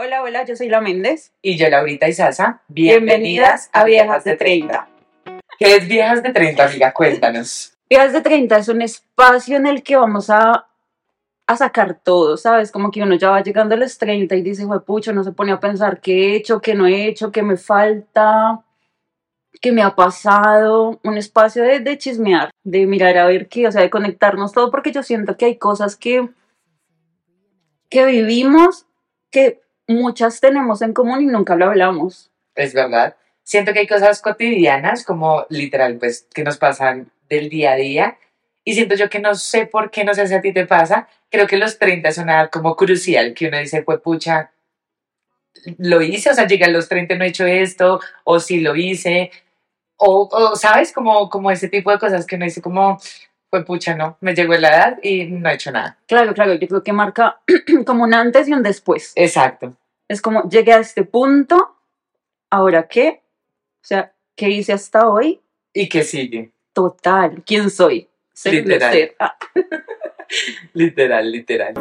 Hola, hola, yo soy La Méndez. Y yo, Laurita y Sasa, Bienvenidas a Viejas de 30. ¿Qué es Viejas de 30, amiga? Cuéntanos. Viejas de 30 es un espacio en el que vamos a, a sacar todo, ¿sabes? Como que uno ya va llegando a los 30 y dice, pucho, no se pone a pensar qué he hecho, qué no he hecho, qué me falta, qué me ha pasado. Un espacio de, de chismear, de mirar a ver qué, o sea, de conectarnos todo, porque yo siento que hay cosas que, que vivimos que muchas tenemos en común y nunca lo hablamos. Es verdad. Siento que hay cosas cotidianas, como literal, pues, que nos pasan del día a día. Y siento yo que no sé por qué, no sé si a ti te pasa. Creo que los 30 es una como crucial, que uno dice, pues, pucha, lo hice, o sea, llegué a los 30 no he hecho esto, o sí lo hice, o, o ¿sabes? Como, como ese tipo de cosas que uno dice, como, pues, pucha, no, me llegó la edad y no he hecho nada. Claro, claro, yo creo que marca como un antes y un después. Exacto. Es como, llegué a este punto, ¿ahora qué? O sea, ¿qué hice hasta hoy? ¿Y qué sigue? Total, ¿quién soy? Literal. ser. Ah. Literal, literal.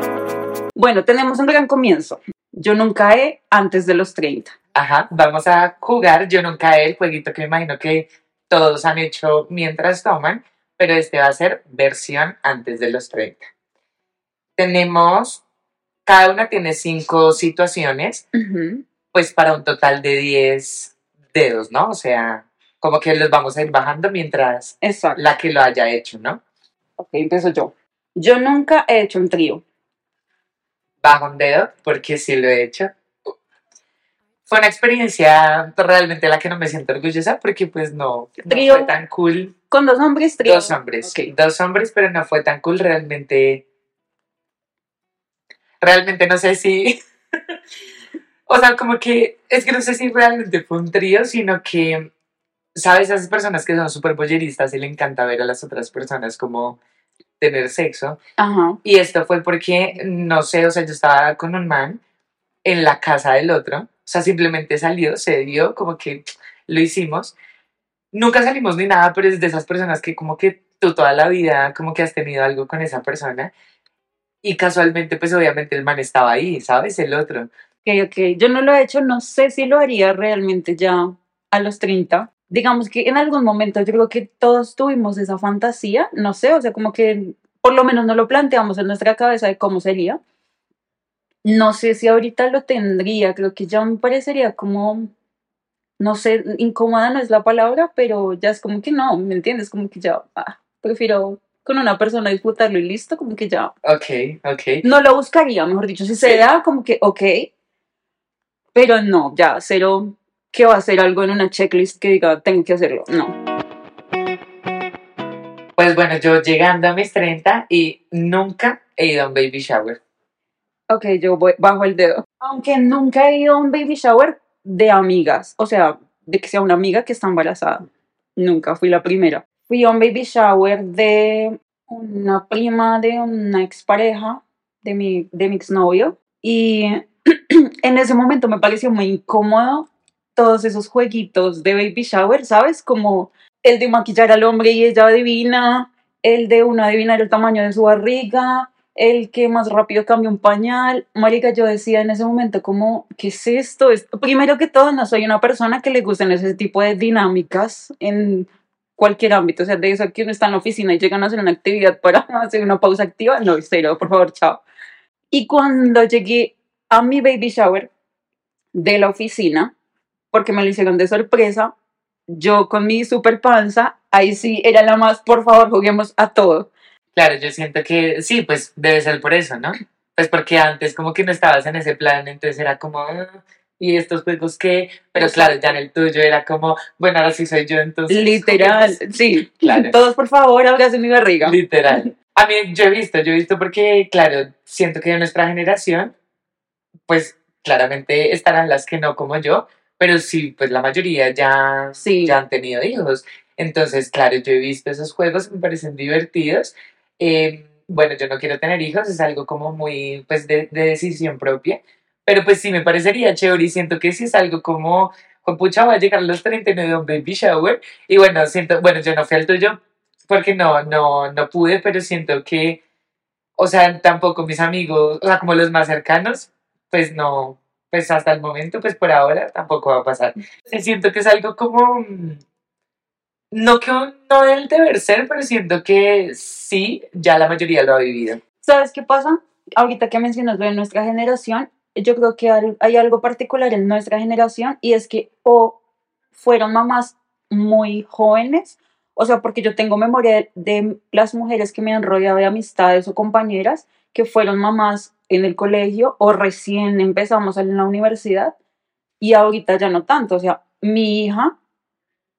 Bueno, tenemos un gran comienzo. Yo nunca he antes de los 30. Ajá, vamos a jugar. Yo nunca he el jueguito que me imagino que todos han hecho mientras toman, pero este va a ser versión antes de los 30. Tenemos, cada una tiene cinco situaciones, pues para un total de 10 dedos, ¿no? O sea, como que los vamos a ir bajando mientras Exacto. la que lo haya hecho, ¿no? Ok, empiezo yo. Yo nunca he hecho un trío. Bajo un dedo, porque sí lo he hecho. Fue una experiencia realmente la que no me siento orgullosa, porque pues no, no fue tan cool. Con dos hombres, trío. Dos hombres, Ok. dos hombres, pero no fue tan cool realmente. Realmente no sé si. o sea, como que. Es que no sé si realmente fue un trío, sino que. ¿Sabes? Esas personas que son súper bolleristas y le encanta ver a las otras personas como tener sexo. Ajá. Y esto fue porque, no sé, o sea, yo estaba con un man en la casa del otro. O sea, simplemente salió, se dio, como que lo hicimos. Nunca salimos ni nada, pero es de esas personas que como que tú toda la vida como que has tenido algo con esa persona. Y casualmente, pues obviamente el man estaba ahí, ¿sabes? El otro. Ok, ok. Yo no lo he hecho, no sé si lo haría realmente ya a los 30. Digamos que en algún momento yo creo que todos tuvimos esa fantasía, no sé, o sea, como que por lo menos no lo planteamos en nuestra cabeza de cómo sería. No sé si ahorita lo tendría, creo que ya me parecería como, no sé, incómoda no es la palabra, pero ya es como que no, ¿me entiendes? Como que ya, ah, prefiero con una persona disfrutarlo y listo, como que ya Ok, ok. no lo buscaría, mejor dicho, si se da como que, ok, pero no, ya, cero, que va a ser algo en una checklist que diga, tengo que hacerlo, no. Pues bueno, yo llegando a mis 30 y nunca he ido a un baby shower. Ok, yo voy bajo el dedo. Aunque nunca he ido a un baby shower de amigas, o sea, de que sea una amiga que está embarazada. Nunca fui la primera. Fui a un baby shower de una prima de una expareja de mi, de mi exnovio y en ese momento me pareció muy incómodo todos esos jueguitos de baby shower, ¿sabes? Como el de maquillar al hombre y ella adivina, el de uno adivinar el tamaño de su barriga, el que más rápido cambia un pañal. Marica, yo decía en ese momento como, ¿qué es esto? Es- Primero que todo, no soy una persona que le gusten ese tipo de dinámicas en cualquier ámbito, o sea, de eso que uno está en la oficina y llegan a hacer una actividad para hacer una pausa activa, no, cero, por favor, chao. Y cuando llegué a mi baby shower de la oficina, porque me lo hicieron de sorpresa, yo con mi super panza, ahí sí era la más, por favor, juguemos a todo. Claro, yo siento que sí, pues debe ser por eso, ¿no? Pues porque antes como que no estabas en ese plan, entonces era como, "Ah, ¿y estos juegos qué? Pero claro, ya en el tuyo era como, bueno, ahora sí soy yo, entonces... Literal, juguemos". sí. Claro. Todos, por favor, abracen mi barriga. Literal. A mí, yo he visto, yo he visto porque, claro, siento que de nuestra generación, pues claramente estarán las que no como yo, pero sí, pues la mayoría ya, Sí. ya han tenido hijos. Entonces, claro, yo he visto esos juegos, me parecen divertidos. Eh, bueno, yo no quiero tener hijos, es algo como muy, pues, de, de decisión propia, pero pues sí me parecería chévere y siento que sí es algo como, pucha, va a llegar a los 39 de un baby shower, y bueno, siento, bueno, yo no fui al tuyo, porque no, no, no pude, pero siento que, o sea, tampoco mis amigos, o sea, como los más cercanos, pues no, pues pues hasta el momento, pues por ahora tampoco va a pasar. Siento que es algo como, mm, no que un- no del deber ser, pero siento que sí, ya la mayoría lo ha vivido. ¿Sabes qué pasa? Ahorita que mencionas lo de nuestra generación, yo creo que hay algo particular en nuestra generación y es que o fueron mamás muy jóvenes, o sea, porque yo tengo memoria de, de las mujeres que me han rodeado de amistades o compañeras que fueron mamás en el colegio o recién empezamos en la universidad y ahorita ya no tanto, o sea, mi hija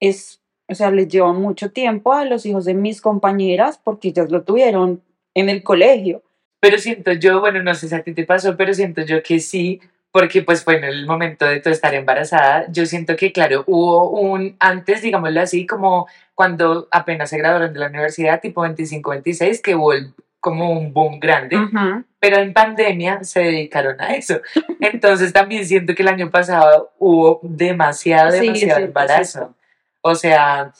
es, o sea, les lleva mucho tiempo a los hijos de mis compañeras porque ellas lo tuvieron en el colegio. Pero siento yo, bueno, no sé si a ti te pasó, pero siento yo que sí, porque pues fue en el momento de tu estar embarazada. Yo siento que, claro, hubo un antes, digámoslo así, como cuando apenas se graduaron de la universidad, tipo 25, 26, que hubo el- como un boom grande. Ujú. pero en pandemia se dedicaron a eso. Entonces también siento que el año pasado hubo demasiado, Sí, demasiado cierto, es embarazo. O sea,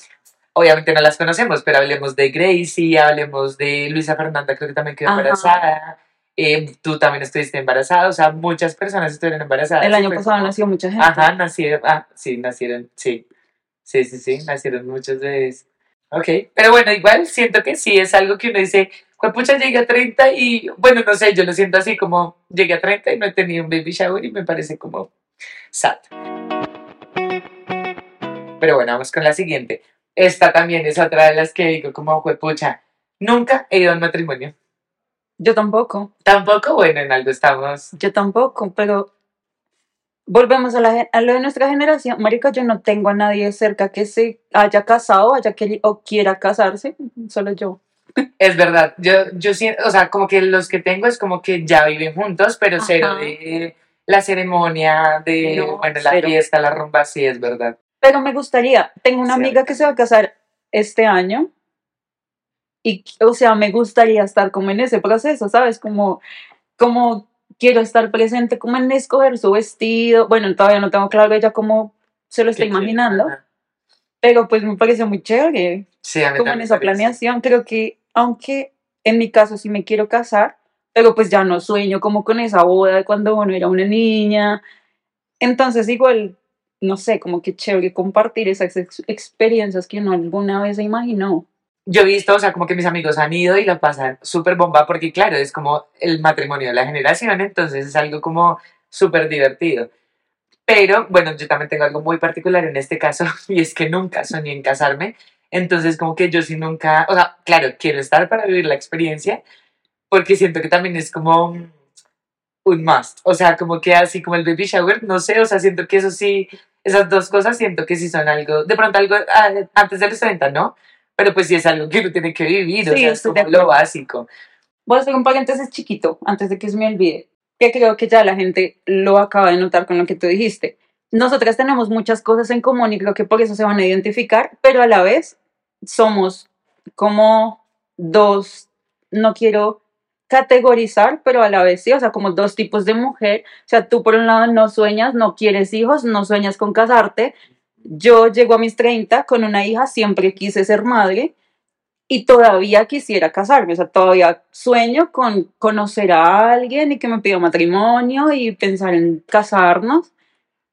obviamente no las conocemos, pero hablemos de Gracie, hablemos de Luisa Fernanda, creo que también quedó Ajá. embarazada. eh, tú también estuviste embarazada, o sea, muchas personas estuvieron embarazadas. El año pasado nació mucha gente. Ajá, nacieron, ah, sí, nacieron, sí. Sí, sí, sí, nacieron muchos de eso. Ok, pero bueno, igual siento que sí es algo que uno dice, pucha, llegué a 30 y, bueno, no sé, yo lo siento así como, llegué a 30 y no he tenido un baby shower y me parece como sad. Pero bueno, vamos con la siguiente. Esta también es otra de las que digo como, pucha, nunca he ido a un matrimonio. Yo tampoco, Tampoco, bueno, en algo estamos. yo tampoco, pero volvemos a, la, a lo de nuestra generación. Marica, yo no tengo a nadie cerca que se haya casado, haya queri- o quiera casarse, solo yo. Es verdad, yo, yo siento, o sea, como que los que tengo es como que ya viven juntos, pero cero Ajá. de la ceremonia, de, No, bueno, la cero. fiesta, la rumba, sí, es verdad. Pero me gustaría, tengo una amiga que se va a casar este año y, o sea, me gustaría estar como en ese proceso, ¿sabes? Como, como quiero estar presente, como en escoger su vestido. Bueno, todavía no tengo claro ella cómo se lo está imaginando, pero pues me parece muy chévere. Sí, a mí como en esa planeación. Creo que, aunque en mi caso sí me quiero casar, pero pues ya no sueño como con esa boda de cuando uno era una niña. Entonces, igual, no sé, como que chévere compartir esas ex- experiencias que uno alguna vez se imaginó. Yo he visto, o sea, como que mis amigos han ido y la pasan súper bomba porque, claro, es como el matrimonio de la generación, entonces es algo como súper divertido. Pero, bueno, yo también tengo algo muy particular en este caso y es que nunca soñé en casarme. Entonces, como que yo sí nunca, o sea, claro, quiero estar para vivir la experiencia porque siento que también es como un must. O sea, como que así como el baby shower, no sé, o sea, siento que eso sí, esas dos cosas siento que sí son algo, de pronto algo ah, antes de los 30, ¿no? Pero pues sí es algo que uno tiene que vivir, o Sí, sea, es como lo básico. Voy a hacer un paréntesis chiquito antes de que se me olvide, que creo que ya la gente lo acaba de notar con lo que tú dijiste. Nosotras tenemos muchas cosas en común y creo que por eso se van a identificar, pero a la vez somos como dos, no quiero categorizar, pero a la vez sí, o sea, como dos tipos de mujer. O sea, tú por un lado no sueñas, no quieres hijos, no sueñas con casarte. Yo llego a mis 30 con una hija, siempre quise ser madre y todavía quisiera casarme, o sea, todavía sueño con conocer a alguien y que me pida matrimonio y pensar en casarnos.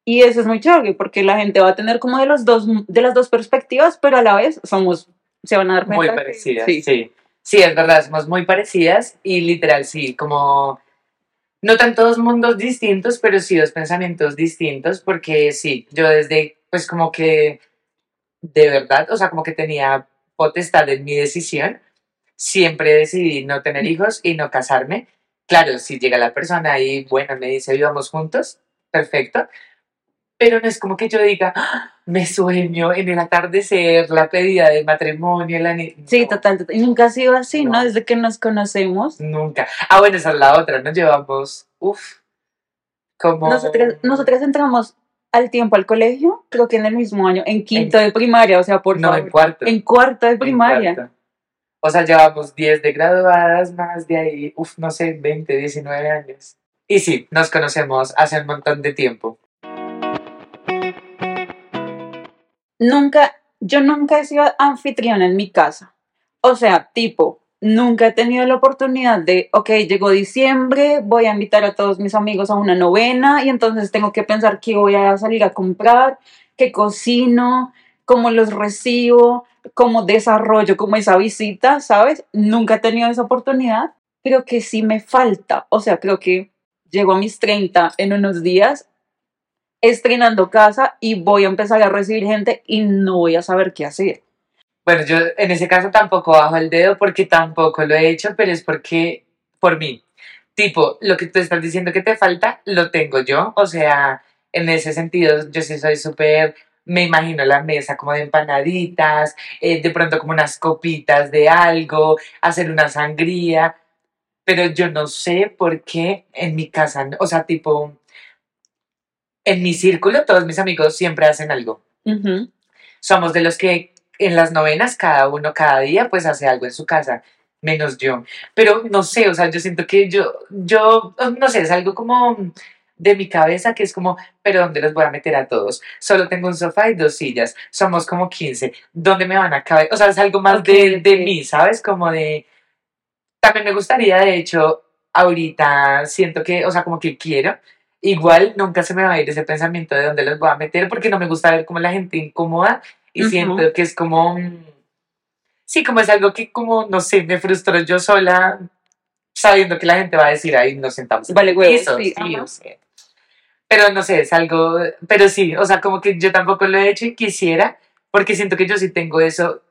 Y eso es muy chévere porque la gente va a tener como de, los dos, de las dos perspectivas, pero a la vez somos, se van a dar cuenta. Muy que- parecidas, sí. sí. Sí. es verdad, somos muy parecidas y literal, sí, como no tanto dos mundos distintos, pero sí dos pensamientos distintos, porque sí, yo desde, pues como que, de verdad, o sea, como que tenía potestad en mi decisión, siempre decidí no tener hijos y no casarme. Claro, si llega la persona y, bueno, me dice, vivamos juntos, perfecto, pero no es como que yo diga, "Ah, me sueño en el atardecer, la pedida de matrimonio, la ni-". Sí, total, total. Y nunca ha sido así, ¿no? No. Desde que nos conocemos. Nunca. Ah, bueno, esa es la otra, nos llevamos, uff, como... Nosotras, nosotras entramos al tiempo al colegio, creo que en el mismo año, en quinto de primaria, o sea, por No, en favor, cuarto. en cuarto de en primaria. cuarto. O sea, llevamos 10 de graduadas, más de ahí, uff, no sé, 20, 19 años. Y sí, nos conocemos hace un montón de tiempo. Nunca, yo nunca he sido anfitriona en mi casa. O sea, tipo, nunca he tenido la oportunidad de, ok, llegó diciembre, voy a invitar a todos mis amigos a una novena y entonces tengo que pensar qué voy a salir a comprar, qué cocino, cómo los recibo, cómo desarrollo como esa visita, ¿sabes? Nunca he tenido esa oportunidad. Creo que sí me falta, o sea, creo que llego a mis 30 en unos días estrenando casa y voy a empezar a recibir gente y no voy a saber qué hacer. Bueno, yo en ese caso tampoco bajo el dedo porque tampoco lo he hecho, pero es porque, por mí. Tipo, lo que tú estás diciendo que te falta, lo tengo yo. O sea, en ese sentido, yo sí soy súper me imagino la mesa como de empanaditas, eh, de pronto como unas copitas de algo, hacer una sangría, pero yo no sé por qué en mi casa, o sea, tipo, en mi círculo todos mis amigos siempre hacen algo. Somos de los que en las novenas cada uno cada día pues hace algo en su casa, menos yo. Pero no sé, o sea, yo siento que yo, yo, no sé, es algo como de mi cabeza que es como, pero ¿dónde los voy a meter a todos? Solo tengo un sofá y dos sillas, somos como 15, ¿dónde me van a caber? O sea, es algo más de, de mí, ¿sabes? Como de... También me gustaría, de hecho, ahorita siento que, o sea, como que quiero, igual nunca se me va a ir ese pensamiento de dónde los voy a meter porque no me gusta ver como la gente incómoda y siento que es como... Sí, como es algo que como, no sé, me frustro yo sola sabiendo que la gente va a decir, ahí nos sentamos. Vale, güey, sí, sí, pero no sé, es algo, pero sí, o sea, como que yo tampoco lo he hecho y quisiera, porque siento que yo sí tengo eso,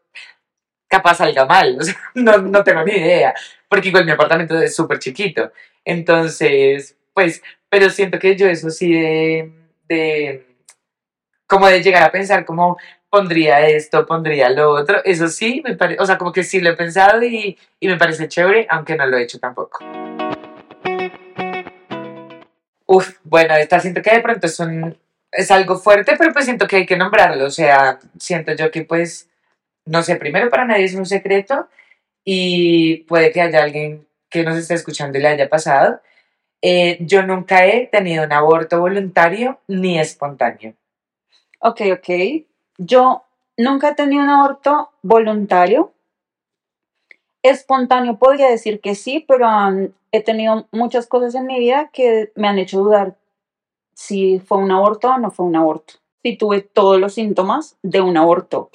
capaz salga mal, o sea, no, no tengo ni idea, porque igual mi apartamento es súper chiquito, entonces, pues, pero siento que yo eso sí de, de, como de llegar a pensar como pondría esto, pondría lo otro, eso sí, me parece, o sea, como que sí lo he pensado y, y me parece chévere, aunque no lo he hecho tampoco. Uf, bueno, esta siento que de pronto es, un, es algo fuerte, pero pues siento que hay que nombrarlo. O sea, siento yo que pues, no sé, primero para nadie es un secreto y puede que haya alguien que nos esté escuchando y le haya pasado. Eh, yo nunca he tenido un aborto voluntario ni espontáneo. Ok, ok. Yo nunca he tenido un aborto voluntario. Espontáneo podría decir que sí, pero he tenido muchas cosas en mi vida que me han hecho dudar si fue un aborto o no fue un aborto. Si tuve todos los síntomas de un aborto.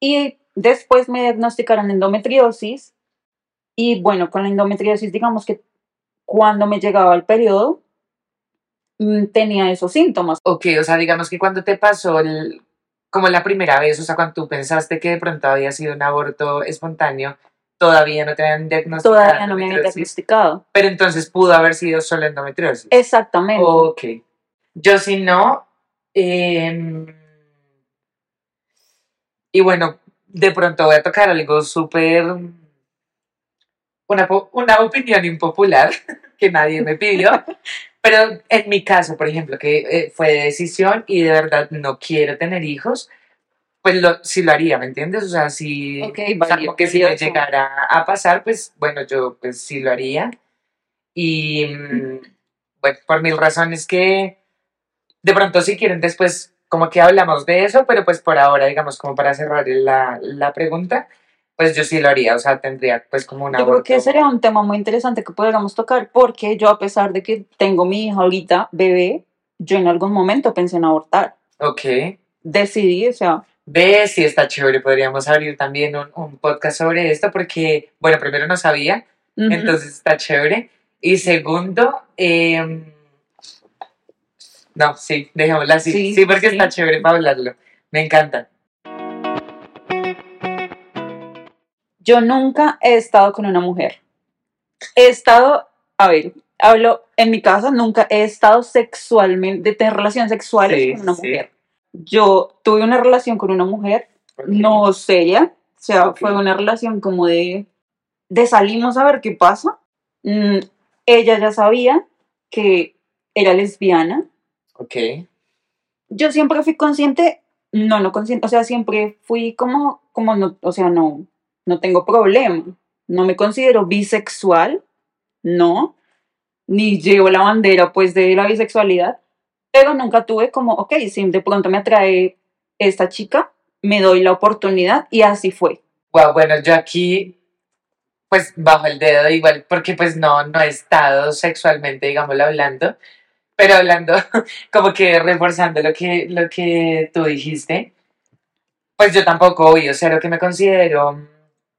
Y después me diagnosticaron endometriosis. Y bueno, con la endometriosis, digamos que cuando me llegaba el periodo, mm, tenía esos síntomas. Ok, o sea, digamos que cuando te pasó el, como la primera vez, o sea, cuando tú pensaste que de pronto había sido un aborto espontáneo, todavía no te habían diagnosticado. Todavía no me habían diagnosticado. Pero entonces pudo haber sido solo endometriosis. Exactamente. Ok. Yo si no. Em, y bueno, de pronto voy a tocar algo súper. Una, una opinión impopular que nadie me pidió. pero en mi caso, por ejemplo, que eh, fue de decisión y de verdad no quiero tener hijos, pues lo, sí lo haría, ¿me entiendes? O sea, si, que si me llegara a pasar, pues bueno, yo pues sí lo haría. Y mm, bueno, por mil razones que de pronto si quieren después como que hablamos de eso, pero pues por ahora, digamos, como para cerrar la, la pregunta, pues yo sí lo haría, o sea, tendría pues como una... Yo creo que sería un tema muy interesante que podríamos tocar, porque yo a pesar de que tengo mi hija ahorita, bebé, yo en algún momento pensé en abortar. Ok. Decidí, o sea, Ve si está chévere, podríamos abrir también un, un, podcast sobre esto porque, bueno, primero no sabía, entonces está chévere. Y segundo, eh, no, sí, dejémosla así. Sí, porque está chévere para hablarlo. Me encanta. Yo nunca he estado con una mujer. He estado, a ver, hablo en mi casa, nunca he estado sexualmente, de tener relaciones sexuales con una mujer yo tuve una relación con una mujer, no seria, o sea, fue una relación como de, de salimos a ver qué pasa. Mm, ella ya sabía que era lesbiana. Ok. Yo siempre fui consciente, no, no consciente, o sea, siempre fui como, como no, o sea, no, no tengo problema. No me considero bisexual, no, ni llevo la bandera pues de la bisexualidad, pero nunca tuve como, ok, si de pronto me atrae esta chica, me doy la oportunidad y así fue. Wow, bueno, yo aquí pues bajo el dedo igual, porque pues no, no he estado sexualmente, digámoslo, hablando, pero hablando, como que reforzando lo que, lo que tú dijiste, pues yo tampoco, obvio, cero que me considero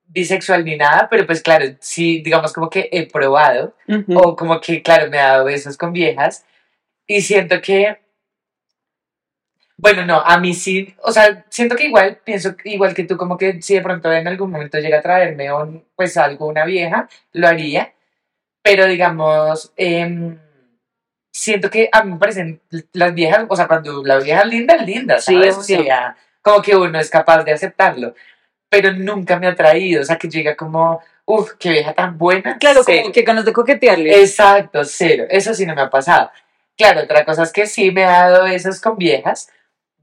bisexual ni nada, pero pues claro, sí, digamos como que he probado, o como que, claro, me he dado besos con viejas, y siento que, bueno, no, a mí sí, o sea, siento que igual, pienso igual que tú, como que si de pronto en algún momento llega a traerme un, pues algo, una vieja, lo haría, pero digamos, em, siento que a mí me parecen las viejas, o sea, cuando la vieja es linda, es linda, Sí, ¿sabes? O obvio. sea, como que uno es capaz de aceptarlo, pero nunca me ha traído, o sea, que llega como, uff, qué vieja tan buena. Claro, cero. como que ganas de coquetearle. Exacto, cero. Eso sí no me ha pasado. Claro, otra cosa es que sí me he dado besos con viejas.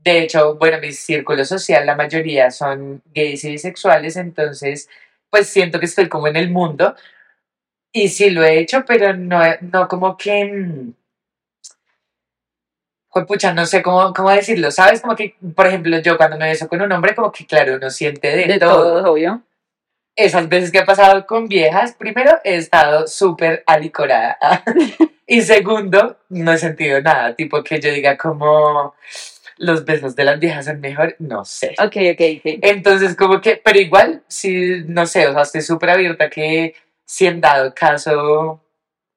De hecho, bueno, mi círculo social, la mayoría son gays y bisexuales, entonces, pues siento que estoy como en el mundo. Y sí lo he hecho, pero no, no como que... mm, Pucha, no sé cómo, cómo decirlo, ¿sabes? Como que, por ejemplo, yo cuando me beso con un hombre, como que, claro, uno siente de, de todo todo, obvio. esas veces que he pasado con viejas, primero he estado súper alicorada. y segundo, no he sentido nada. Tipo que yo diga como los besos de las viejas son mejor, no sé. Ok, ok, ok. Entonces, como que, pero igual, sí, no sé, o sea, estoy súper abierta que si en dado caso,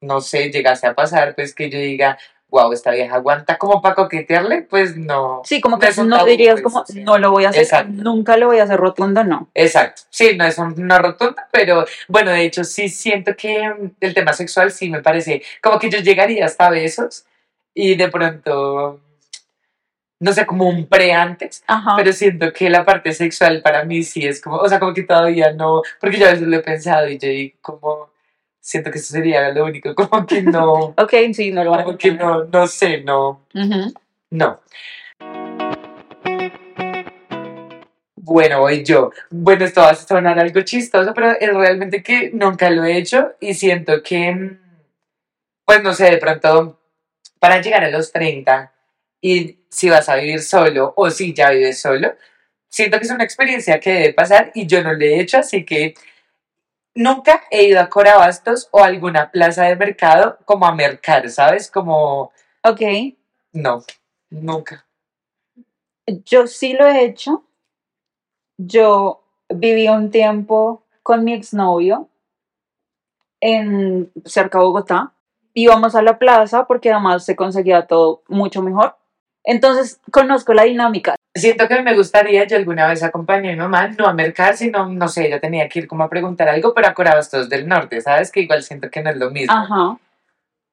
no sé, llegase a pasar, pues que yo diga, wow, esta vieja aguanta como para coquetearle, pues no. Sí, como No que no tabú, dirías pues, como, no lo voy a hacer, Exacto. nunca lo voy a hacer rotundo, no. Exacto, sí, no es un- una rotunda, pero bueno, de hecho sí siento que mm, el tema sexual sí me parece como que yo llegaría hasta besos y de pronto, no sé, como un pre antes, Ajá. pero siento que la parte sexual para mí sí es como, o sea, como que todavía no, porque yo a veces lo he pensado y yo digo como, siento que eso sería lo único, como que no, Ok, sí, no lo van a como que no, no sé, no, Ujú. no. Bueno, voy yo. Bueno, esto va a sonar algo chistoso, pero es realmente que nunca lo he hecho y siento que, mm, pues no sé, de pronto, para llegar a los 30 y si vas a vivir solo o si ya vives solo, siento que es una experiencia que debe pasar y yo no lo he hecho, así que nunca he ido a Corabastos o a alguna plaza de mercado como a mercar, ¿sabes? Como, Ok, no, nunca. yo sí lo he hecho. Yo viví un tiempo con mi exnovio en cerca de Bogotá. Íbamos a la plaza porque además se conseguía todo mucho mejor. Entonces conozco la dinámica. Siento que me gustaría, yo alguna vez acompañé a mi mamá, no a mercar, sino, no sé, ella tenía que ir como a preguntar algo, pero a Corabastos del Norte, ¿sabes? Que igual siento que no es lo mismo. Ajá.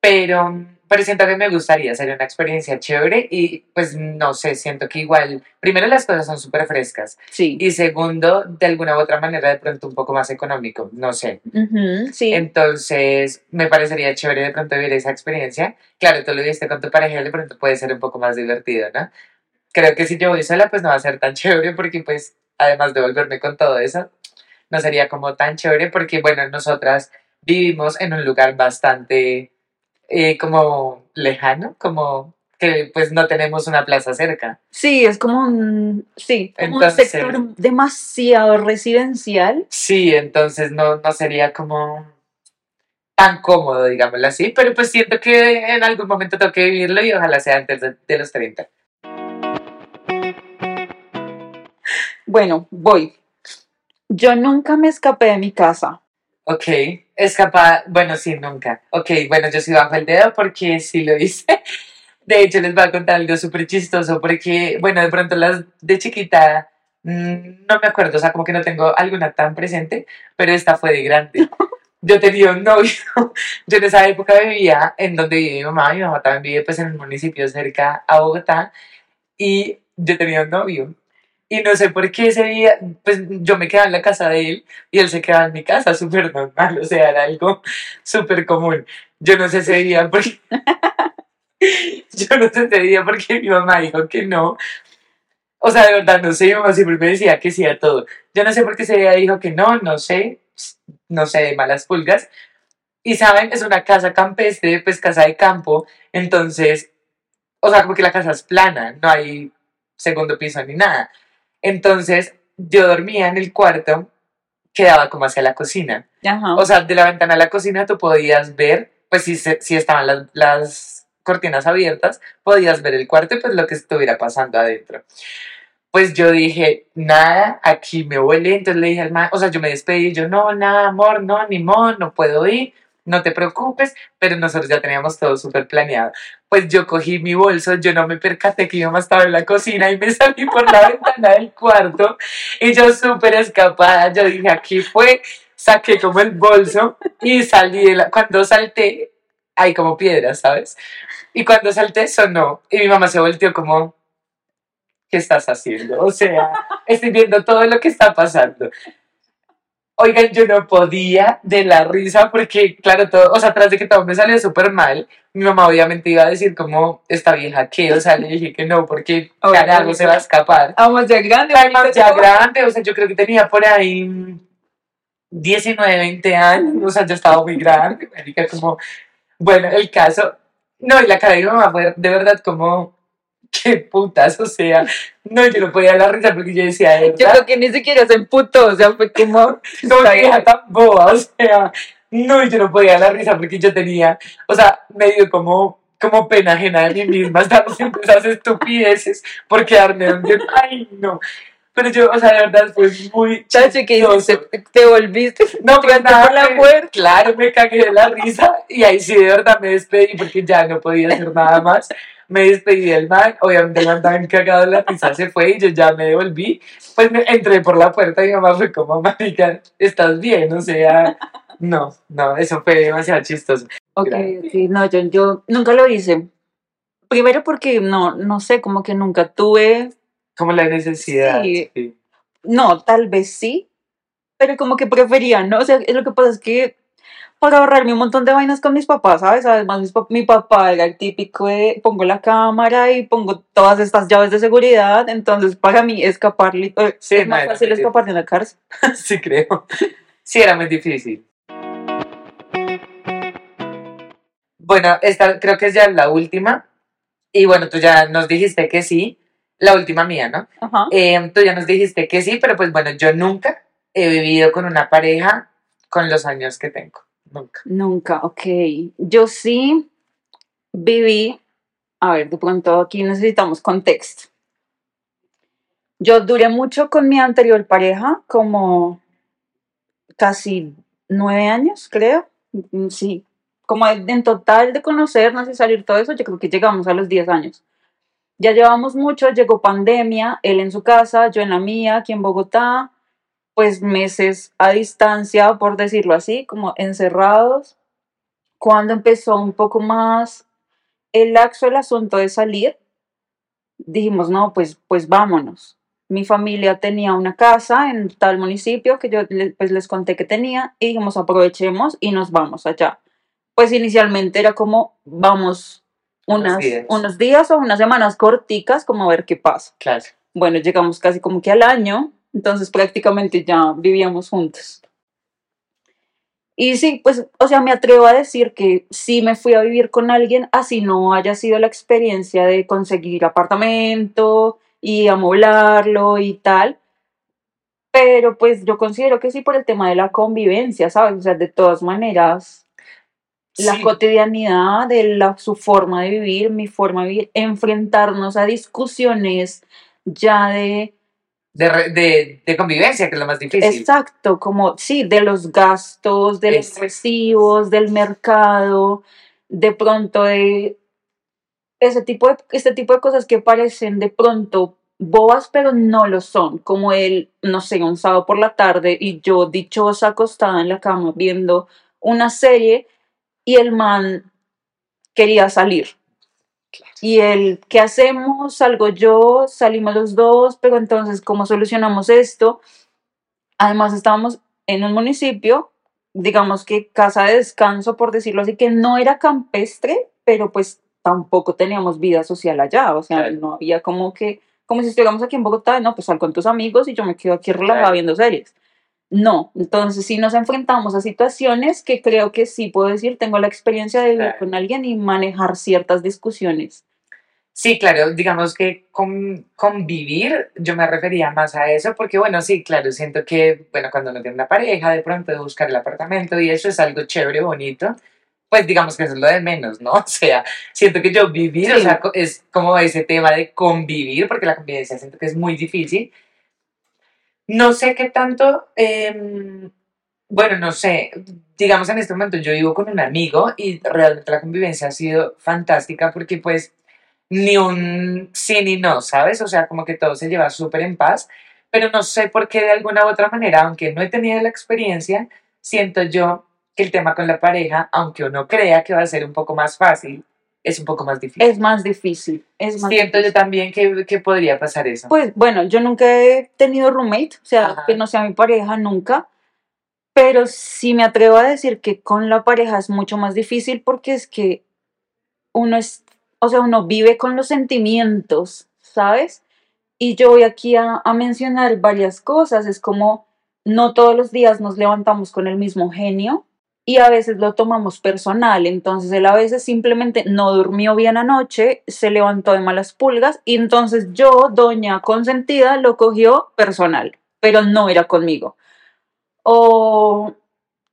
Pero, pero siento que me gustaría, sería una experiencia chévere y pues no sé, siento que igual, primero las cosas son súper frescas Sí. y segundo, de alguna u otra manera de pronto un poco más económico, no sé. Ujú, sí. Entonces, me parecería chévere de pronto vivir esa experiencia. Claro, tú lo viste con tu pareja, de pronto puede ser un poco más divertido, ¿no? Creo que si yo voy sola, pues no va a ser tan chévere porque pues, además de volverme con todo eso, no sería como tan chévere porque, bueno, nosotras vivimos en un lugar bastante eh, como lejano, como que pues no tenemos una plaza cerca. Sí, es como un, sí, como Entonces- un sector demasiado residencial. Sí, entonces no, no sería como tan cómodo, digámoslo así, pero pues siento que en algún momento tengo que vivirlo y ojalá sea antes de, de los 30. Bueno, voy. Yo nunca me escapé de mi casa. Ok, escapa, bueno, sí, nunca. Ok, bueno, yo sí bajo el dedo porque sí lo hice. De hecho, les voy a contar algo súper chistoso porque, bueno, de pronto las de chiquita, mm, no me acuerdo, o sea, como que no tengo alguna tan presente, pero esta fue de grande. Yo tenía un novio, yo en esa época vivía en donde vive mi mamá, mi mamá también vive pues en un municipio cerca a Bogotá, y yo tenía un novio. Y no sé por qué ese día, pues yo me quedaba en la casa de él y él se quedaba en mi casa, súper normal, o sea, era algo súper común. Yo no sé ese día por yo no sé ese día por qué mi mamá dijo que no. O sea, de verdad, no sé, mi mamá siempre me decía que sí a todo. Yo no sé por qué ese día dijo que no, no sé, no sé, de malas pulgas. Y saben, es una casa campestre, pues casa de campo, entonces, o sea, como que la casa es plana, no hay segundo piso ni nada. Entonces, yo dormía en el cuarto que daba como hacia la cocina. Ajá. O sea, de la ventana a la cocina tú podías ver, pues si, si estaban las, las cortinas abiertas, podías ver el cuarto y pues lo que estuviera pasando adentro. Pues yo dije, nada, aquí me huele. Entonces le dije al man, o sea, yo me despedí, yo, no, nada, amor, no, ni modo, no puedo ir, no te preocupes, pero nosotros ya teníamos todo súper planeado. Pues yo cogí mi bolso, yo no me percaté que mi mamá estaba en la cocina y me salí por la ventana del cuarto y yo súper escapada, yo dije, aquí fue, saqué como el bolso y salí, de la- cuando salté, hay como piedras, ¿sabes? Y cuando salté sonó y mi mamá se volteó como, ¿qué estás haciendo? O sea, estoy viendo todo lo que está pasando. Oigan, yo no podía de la risa porque, claro, todo, o sea, tras de que todo me salió súper mal, mi mamá obviamente iba a decir como, esta vieja qué, o sea, le dije que no, porque carajo se va a escapar. Vamos ya grande. Además, ya grande, o sea, yo creo que tenía por ahí 19, 20 años, o sea, yo estaba muy grande, como, bueno, el caso, no, y la cara de mi mamá fue de verdad como, qué putas, o sea, no, yo no podía dar la risa porque yo decía, de Yo verdad, creo que ni siquiera se emputó, o sea, fue como. no, hija tan boba, o sea, no, yo no podía dar la risa porque yo tenía, o sea, medio como, como pena ajena de mí misma, estar haciendo esas estupideces por quedarme donde, ay, no. Pero yo, o sea, de verdad fue muy Chacho, que? Te volviste. No, pues nada, por la puerta. Claro, me cagué de la risa y ahí sí de verdad me despedí porque ya no podía hacer nada más. Me despedí del man, obviamente el man también cagado de la risa se fue y yo ya me devolví. Pues me entré por la puerta y mi mamá fue como, marica, ¿estás bien? O sea, no, no, eso fue demasiado chistoso. Ok, ok, no, yo, yo nunca lo hice. Primero porque no, no sé, como que nunca tuve, Como la necesidad. Sí. sí. no, tal vez sí, pero como que prefería, ¿no? O sea, lo que pasa es que para ahorrarme un montón de vainas con mis papás, ¿sabes? Además, mis mi papá era el típico de pongo la cámara y pongo todas estas llaves de seguridad, entonces para mí escapar, eh, Sí, es más fácil escapar de una cárcel. sí, creo. Sí, era muy difícil. Bueno, esta creo que es ya la última. Y bueno, tú ya nos dijiste que sí. La última mía, ¿no? Ajá. Eh, tú ya nos dijiste que sí, pero pues bueno, yo nunca he vivido con una pareja con los años que tengo. Nunca. Nunca, ok. Yo sí viví, a ver, de pronto aquí necesitamos contexto. Yo duré mucho con mi anterior pareja, como casi nueve años, creo. Mm, Sí, como en total de conocernos y salir todo eso, yo creo que llegamos a los 10 años. Ya llevamos mucho, llegó pandemia, él en su casa, yo en la mía, aquí en Bogotá, pues meses a distancia, por decirlo así, como encerrados. Cuando empezó un poco más el laxo el asunto de salir, dijimos, no, pues, pues vámonos. Mi familia tenía una casa en tal municipio que yo pues, les conté que tenía y dijimos, aprovechemos y nos vamos allá. Pues inicialmente era como, vamos Unos unas, días. unos días o unas semanas corticas, como a ver qué pasa. Claro. Bueno, llegamos casi como que al año, entonces prácticamente ya vivíamos juntos. Y sí, pues, o sea, me atrevo a decir que sí me fui a vivir con alguien, así no haya sido la experiencia de conseguir apartamento y amoblarlo y tal. Pero pues yo considero que sí por el tema de la convivencia, ¿sabes? O sea, de todas maneras, la cotidianidad de la, su forma de vivir, mi forma de vivir, enfrentarnos a discusiones ya de, De, de, de convivencia, que es lo más difícil. exacto, como, sí, de los gastos, de los recibos, del mercado, de pronto de ese tipo de, este tipo de cosas que parecen de pronto bobas, pero no lo son, como el, no sé, un sábado por la tarde y yo dichosa acostada en la cama viendo una serie y el man quería salir. Y el, ¿qué hacemos? Salgo yo, salimos los dos, pero entonces, ¿cómo solucionamos esto? Además, estábamos en un municipio, digamos que casa de descanso, por decirlo así, que no era campestre, pero pues tampoco teníamos vida social allá, o sea, Claro. no había como que, como si estuviéramos aquí en Bogotá, no, pues sal con tus amigos y yo me quedo aquí relajada Claro. viendo series. No, entonces sí nos enfrentamos a situaciones que creo que sí puedo decir, tengo la experiencia de vivir Claro. con alguien y manejar ciertas discusiones. Sí, claro, digamos que con, convivir, yo me refería más a eso, porque bueno, sí, claro, siento que, bueno, cuando uno tiene una pareja, de pronto de buscar el apartamento y eso es algo chévere, bonito, pues digamos que eso es lo de menos, ¿no? O sea, siento que yo vivir, o Sí. sea, co- es como ese tema de convivir, porque la convivencia siento que es muy difícil. No sé qué tanto, em, bueno, no sé, digamos en este momento yo vivo con un amigo y realmente la convivencia ha sido fantástica porque pues ni un sí ni no, ¿sabes? O sea, como que todo se lleva súper en paz, pero no sé por qué de alguna u otra manera, aunque no he tenido la experiencia, siento yo que el tema con la pareja, aunque uno crea que va a ser un poco más fácil, es un poco más difícil. Es más difícil. Es más Siento yo también que, que podría pasar eso. Pues bueno, yo nunca he tenido roommate, o sea, Ajá. que no sea mi pareja nunca, pero sí me atrevo a decir que con la pareja es mucho más difícil porque es que uno es, o sea, uno vive con los sentimientos, ¿sabes? Y yo voy aquí a, a mencionar varias cosas, es como no todos los días nos levantamos con el mismo genio y a veces lo tomamos personal, entonces él a veces simplemente no durmió bien anoche, se levantó de malas pulgas y entonces yo, doña consentida, lo cogió personal, pero no era conmigo. O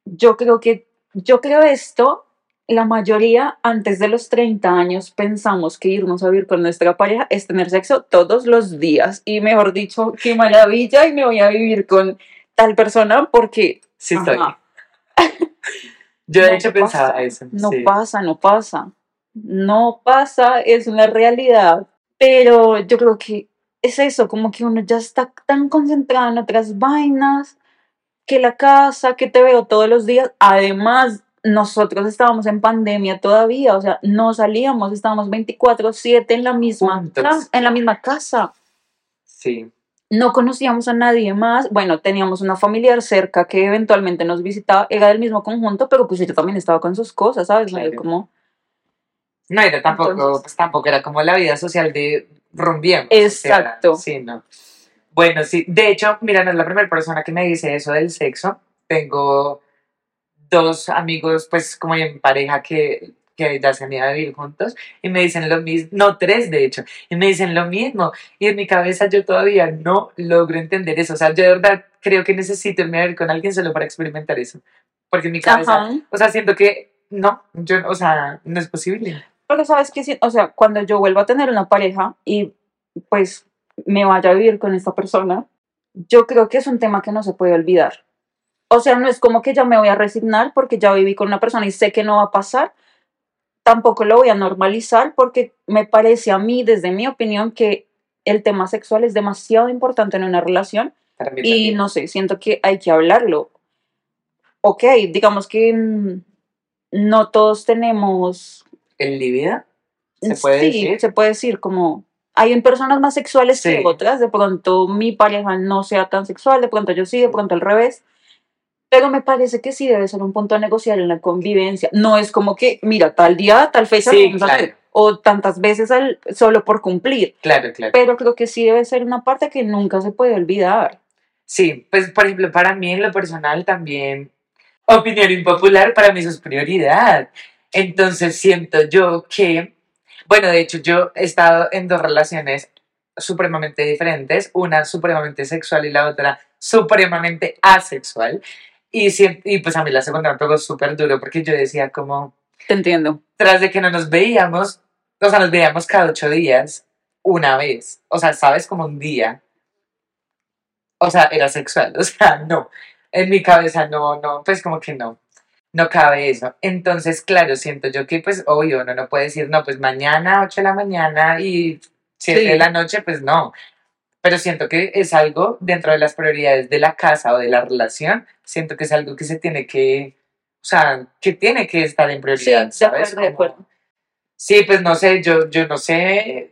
yo creo que, yo creo esto, la mayoría antes de los 30 años pensamos que irnos a vivir con nuestra pareja es tener sexo todos los días y mejor dicho, qué maravilla y me voy a vivir con tal persona porque Sí, estoy. Ajá. Yo de No hecho pasa, pensaba eso. No sí. pasa, no pasa. No pasa, es una realidad. Pero yo creo que es eso, como que uno ya está tan concentrado en otras vainas, que la casa, que te veo todos los días. Además, nosotros estábamos en pandemia todavía, o sea, no salíamos, estábamos 24/7 en la misma, en la misma casa. Sí. No conocíamos a nadie más. Bueno, teníamos una familiar cerca que eventualmente nos visitaba, era del mismo conjunto, pero pues ella también estaba con sus cosas, ¿sabes? Claro. Como, No era tampoco, Entonces- pues tampoco era como la vida social de rumbiemos. o sea, Exacto. sí, no. Bueno, sí. De hecho, mira, no es la primera persona que me dice eso del sexo. Tengo dos amigos, pues, como en pareja que, que ya se han ido a vivir juntos y me dicen lo mismo. No, tres, de hecho. Y me dicen lo mismo. Y en mi cabeza yo todavía no logro entender eso. O sea, yo de verdad creo que necesito irme a vivir con alguien solo para experimentar eso. Porque en mi cabeza, ajá. o sea, siento que no, yo, o sea, no es posible. Pero sabes que, sí, o sea, cuando yo vuelva a tener una pareja y pues me vaya a vivir con esta persona, yo creo que es un tema que no se puede olvidar. O sea, no es como que ya me voy a resignar porque ya viví con una persona y sé que no va a pasar. Tampoco lo voy a normalizar porque me parece a mí, desde mi opinión, que el tema sexual es demasiado importante en una relación Para mí y también. no sé, siento que hay que hablarlo. Ok, digamos que mm, no todos tenemos ¿El libido? ¿Se puede sí, decir? se puede decir como hay personas más sexuales Sí. que otras, de pronto mi pareja no sea tan sexual, de pronto yo sí, de pronto al revés, pero me parece que sí debe ser un punto a negociar en la convivencia. No es como que, mira, tal día, tal fecha, Sí, vamos a hacer, o tantas veces al, solo por cumplir, Claro, claro. pero creo que sí debe ser una parte que nunca se puede olvidar. Sí, pues por ejemplo, para mí en lo personal también, opinión impopular, para mí eso es prioridad. Entonces siento yo que, bueno, de hecho yo he estado en dos relaciones supremamente diferentes, una supremamente sexual y la otra supremamente asexual. Y, y pues a mí la segunda me pegó súper duro porque yo decía como, Te entiendo. tras de que no nos veíamos, o sea, nos veíamos cada ocho días, una vez, o sea, sabes, como un día. O sea, era sexual, o sea, no. En mi cabeza no, no, pues como que no, no cabe eso. Entonces, claro, siento yo que, pues, obvio, uno no puede decir, no, pues mañana, 8 de la mañana y 7 Sí. de la noche, pues no. Pero siento que es algo dentro de las prioridades de la casa o de la relación, siento que es algo que se tiene que, o sea, que tiene que estar en Sí, prioridad, de ¿sabes? de acuerdo. Sí, pues no sé, yo, yo no sé,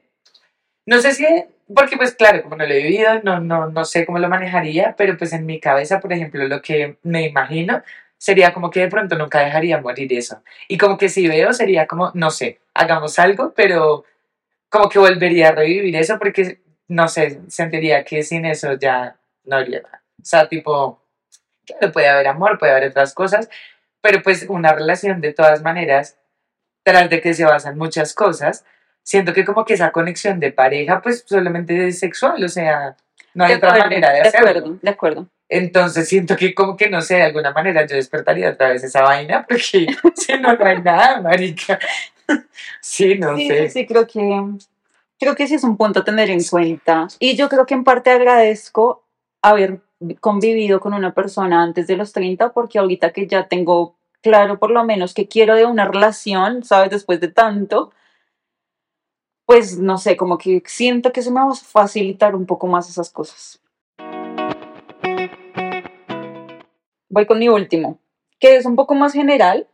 no sé si, porque pues claro, como no lo he vivido, no, no, no sé cómo lo manejaría, pero pues en mi cabeza, por ejemplo, lo que me imagino sería como que de pronto nunca dejaría morir eso. Y como que si veo sería como, no sé, hagamos algo, pero como que volvería a revivir eso porque, no sé, sentiría que sin eso ya no habría nada. O sea, tipo, claro, puede haber amor, puede haber otras cosas, pero pues una relación de todas maneras, tras de que se basan muchas cosas, siento que como que esa conexión de pareja, pues solamente es sexual, o sea, no hay De otra acuerdo, manera de de hacerlo. acuerdo, de acuerdo. Entonces siento que como que no sé, de alguna manera yo despertaría otra vez esa vaina, porque si no, no hay nada, marica. Sí, no sí, sé. sí, sí, creo que, creo que sí es un punto a tener en cuenta. Y yo creo que en parte agradezco haber convivido con una persona antes de los 30, porque ahorita que ya tengo claro por lo menos que quiero de una relación, ¿sabes? Después de tanto, pues no sé, como que siento que se me va a facilitar un poco más esas cosas. Voy con mi último, que es un poco más general.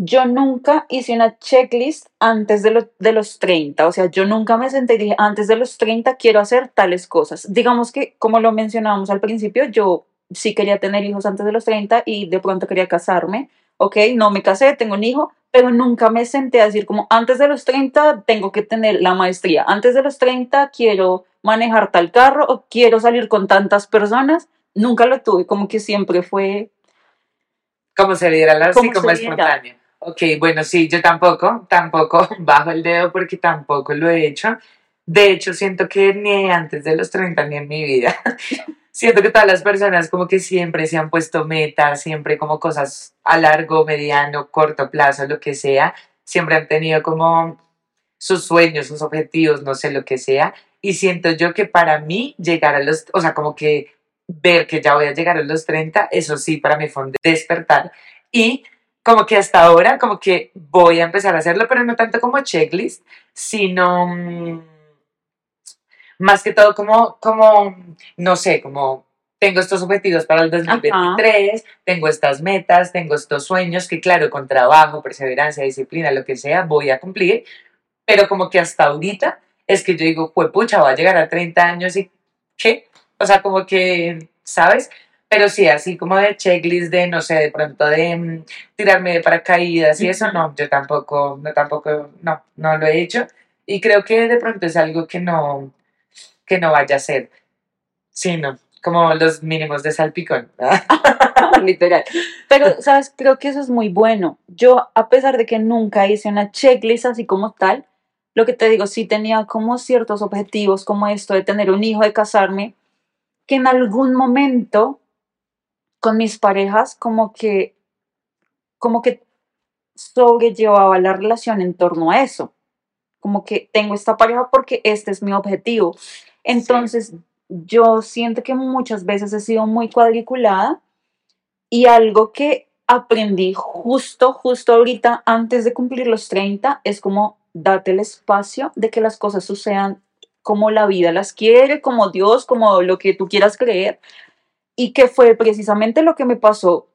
Yo nunca hice una checklist antes de, lo- de los 30, o sea, yo nunca me senté y dije, antes de los 30 quiero hacer tales cosas. Digamos que, como lo mencionábamos al principio, yo sí quería tener hijos antes de los 30 y de pronto quería casarme, ok, no me casé, tengo un hijo, pero nunca me senté a decir como, antes de los 30 tengo que tener la maestría, antes de los 30 quiero manejar tal carro o quiero salir con tantas personas, nunca lo tuve, como que siempre fue Como se diera así Como espontáneo. Ok, bueno, sí, yo tampoco, tampoco bajo el dedo porque tampoco lo he hecho. De hecho, siento que ni antes de los 30 ni en mi vida. siento que todas las personas como que siempre se han puesto metas, siempre como cosas a largo, mediano, corto plazo, lo que sea. Siempre han tenido como sus sueños, sus objetivos, no sé lo que sea. Y siento yo que para mí llegar a los, o sea, como que ver que ya voy a llegar a los 30, eso sí, para mí fue un despertar. Y como que hasta ahora, como que voy a empezar a hacerlo, pero no tanto como checklist, sino mm, más que todo como, como, no sé, como tengo estos objetivos para el 2023, tengo estas metas, tengo estos sueños que claro, con trabajo, perseverancia, disciplina, lo que sea, voy a cumplir, pero como que hasta ahorita es que yo digo, pucha, voy a llegar a 30 años y ¿qué? O sea, como que, ¿sabes? Pero sí, así como de checklist de, no sé, de pronto de mm, tirarme de paracaídas y eso, no, yo tampoco, no, tampoco, no, no lo he hecho. Y creo que de pronto es algo que no, que no vaya a ser. Sí, no, como los mínimos de salpicón. literal. Pero, ¿sabes? Creo que eso es muy bueno. Yo, a pesar de que nunca hice una checklist así como tal, lo que te digo, sí tenía como ciertos objetivos, como esto de tener un hijo, de casarme, que en algún momento con mis parejas como que, como que sobrellevaba la relación en torno a eso. Como que tengo esta pareja porque este es mi objetivo. Entonces, yo siento que muchas veces he sido muy cuadriculada y algo que aprendí justo, justo ahorita, antes de cumplir los 30, es como date el espacio de que las cosas sucedan como la vida las quiere, como Dios, como lo que tú quieras creer. Y que fue precisamente lo que me pasó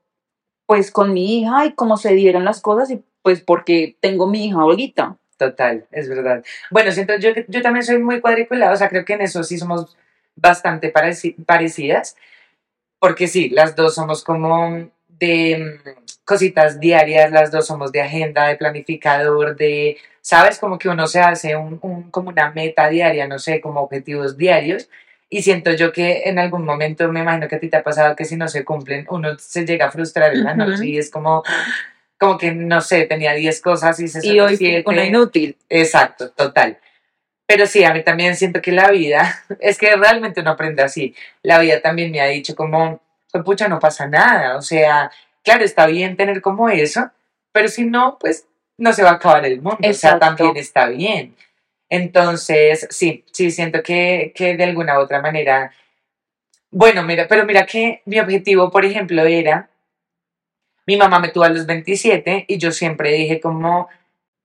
pues con mi hija y cómo se dieron las cosas y pues porque tengo mi hija ahorita. Total, es verdad. Bueno, siento yo yo también soy muy cuadriculada, o sea, creo que en eso sí somos bastante pareci- parecidas, porque sí, las dos somos como de mm, cositas diarias, las dos somos de agenda, de planificador, de, ¿sabes? Como que uno se hace un, un- como una meta diaria, no sé, como objetivos diarios. Y siento yo que en algún momento, me imagino que a ti te ha pasado que si no se cumplen, uno se llega a frustrar en la noche y es como, como que, no sé, tenía 10 cosas y se Y hoy siete. una inútil. Exacto, total. Pero sí, a mí también siento que la vida, es que realmente uno aprende así. La vida también me ha dicho como, pues pucha, no pasa nada. O sea, claro, está bien tener como eso, pero si no, pues no se va a acabar el mundo. O sea, Exacto. también está bien. Entonces, sí, sí, siento que, que de alguna u otra manera, bueno, mira, pero mira que mi objetivo, por ejemplo, era, mi mamá me tuvo a los 27 y yo siempre dije como,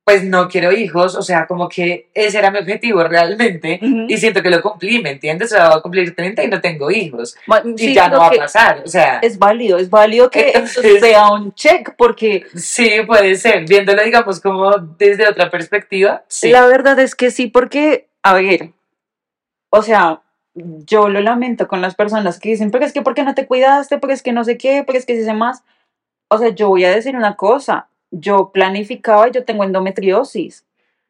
pues no quiero hijos, o sea, como que ese era mi objetivo realmente Ujú. y siento que lo cumplí, ¿me entiendes? O sea, voy a cumplir 30 y no tengo hijos Bueno, y sí, ya no va a pasar, o sea, Es válido, es válido que Entonces- sea un check porque sí puede ser, viéndolo digamos como desde otra perspectiva, sí, La verdad es que sí, porque, a ver, o sea, yo lo lamento con las personas que dicen, pero es que ¿por qué no te cuidaste? Pero es que no sé qué, pero es que si sé más. O sea, yo voy a decir una cosa, yo planificaba, yo tengo endometriosis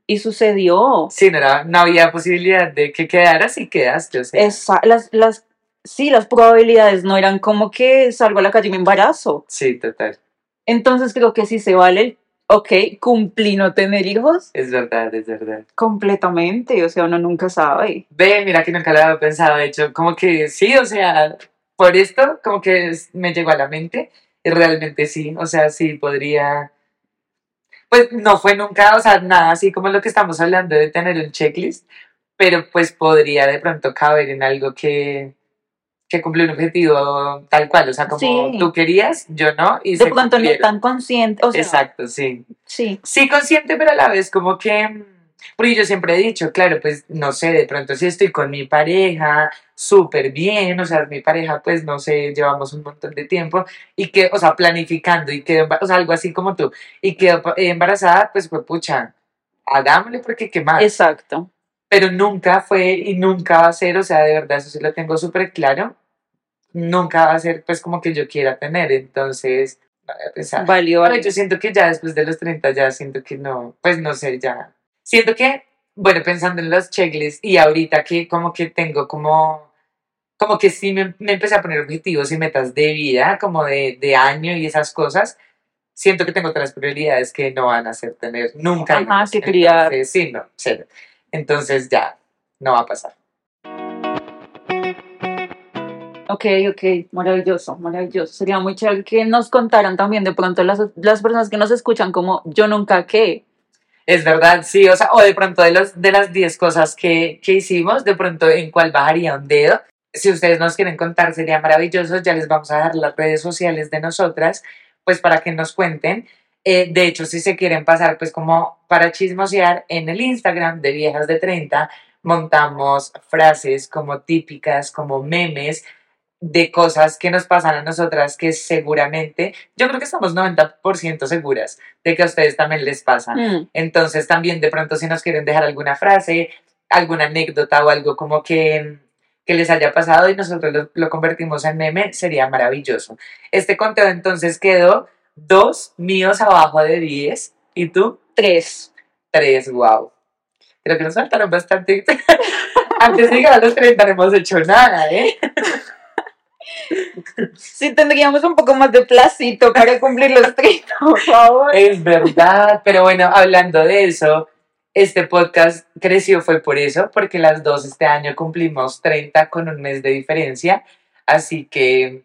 y sucedió. sí, no, era- no había posibilidad de que quedaras y quedaste, o sea, Esa, las, las, sí, las probabilidades no eran como que salgo a la calle y me embarazo. sí, total. Entonces creo que sí se vale ok, cumplí no tener hijos Es verdad, es verdad. completamente, o sea, uno nunca sabe. Ve, mira que nunca lo había pensado, de hecho, como que sí, o sea, por esto como que me llegó a la mente y realmente sí, o sea, sí podría, pues no fue nunca, o sea, nada así como lo que estamos hablando de tener un checklist, pero pues podría de pronto caber en algo que, que cumple un objetivo tal cual, o sea, como Sí. tú querías, yo no, y De pronto no tan consciente, o sea, Exacto, sí. sí, Sí, consciente, pero a la vez como que, mm, porque yo siempre he dicho, claro, pues no sé, de pronto si estoy con mi pareja súper bien, o sea, mi pareja, pues no sé, llevamos un montón de tiempo y que, o sea, planificando y que, o sea, algo así como tú, y quedó pa- embarazada, pues pues pucha, hagámosle porque qué más. exacto. Pero nunca fue y nunca va a ser, o sea, de verdad, eso sí lo tengo súper claro, nunca va a ser pues como que yo quiera tener, entonces, voy a pensar. Valió. Pero yo siento que ya después de los 30 ya siento que no, pues no sé, ya. Siento que, bueno, pensando en los checklists y ahorita que como que tengo como, como que sí me, me empecé a poner objetivos y metas de vida, como de, de año y esas cosas, siento que tengo otras prioridades que no van a ser tener nunca. Ajá, que. Entonces, Sí, no, cero. Entonces ya, no va a pasar. Ok, ok, maravilloso, maravilloso. Sería muy chévere que nos contaran también de pronto las, las personas que nos escuchan como yo nunca qué. Es verdad, sí, o sea, o de pronto de, los, de las 10 cosas que, que hicimos, de pronto en cuál bajaría un dedo. Si ustedes nos quieren contar, sería maravilloso. Ya les vamos a dejar las redes sociales de nosotras, pues para que nos cuenten. Eh, de hecho, si se quieren pasar, pues como para chismosear, en el Instagram de Viejas de 30 montamos frases como típicas, como memes de cosas que nos pasan a nosotras que seguramente, yo creo que estamos 90% seguras de que a ustedes también les pasan. Mm, Entonces también de pronto si nos quieren dejar alguna frase, alguna anécdota o algo como que, que les haya pasado y nosotros lo, lo convertimos en meme, sería maravilloso. Este conteo entonces quedó dos míos abajo de 10 y tú tres. tres, wow. Creo que nos faltaron bastante. Antes de llegar a los 30 no hemos hecho nada, ¿eh? Sí, tendríamos un poco más de placito para cumplir los 30, por favor. Es verdad, pero bueno, hablando de eso, este podcast creció fue por eso, porque las dos este año cumplimos 30 con un mes de diferencia, así que,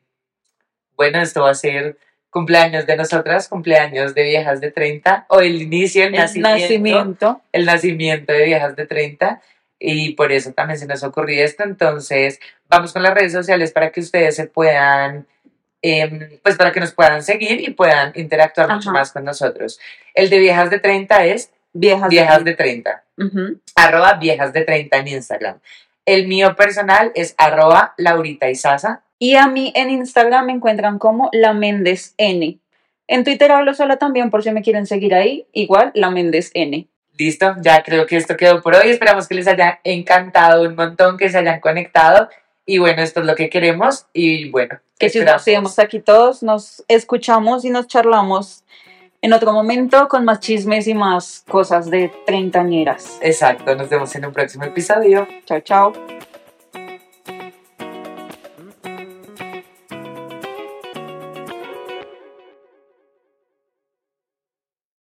bueno, esto va a ser cumpleaños de nosotras, cumpleaños de viejas de 30, o el inicio, el, El nacimiento, nacimiento. el nacimiento de viejas de 30, y por eso también se nos ocurrió esto, entonces vamos con las redes sociales para que ustedes se puedan em, pues para que nos puedan seguir y puedan interactuar mucho más con nosotros. El de viejas de 30 es Viejas. viejas de 30, Ujú. arroba viejas de 30 en Instagram. El mío personal es arroba Laurita Isaza. Y a mí en Instagram me encuentran como La Méndez N. En Twitter hablo sola también por si me quieren seguir ahí. Igual, La Méndez N. Listo, ya creo que esto quedó por hoy. Esperamos que les haya encantado un montón, que se hayan conectado. Y bueno, esto es lo que queremos. Y bueno, Que si nos seguimos aquí todos, nos escuchamos y nos charlamos en otro momento con más chismes y más cosas de treintañeras. Exacto, nos vemos en un próximo episodio. Chao, chao.